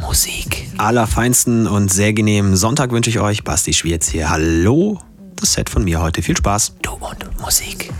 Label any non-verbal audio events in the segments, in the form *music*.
Musik. Allerfeinsten und sehr genehmen Sonntag wünsche ich euch. Basti Schwierz hier. Hallo. Das Set von mir heute. Viel Spaß. Du und Musik.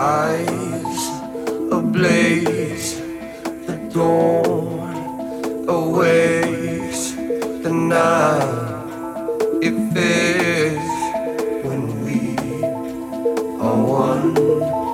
eyes ablaze. The dawn awakes. The night it fades when we are one.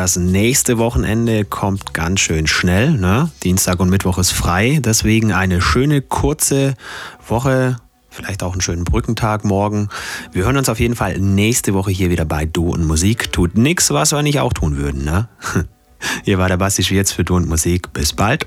Das nächste Wochenende kommt ganz schön schnell. Ne? Dienstag und Mittwoch ist frei. Deswegen eine schöne kurze Woche. Vielleicht auch einen schönen Brückentag morgen. Wir hören uns auf jeden Fall nächste Woche hier wieder bei Du und Musik. Tut nichts, was wir nicht auch tun würden. Ne? *laughs* Hier war der Basti Schwierz für Du und Musik. Bis bald.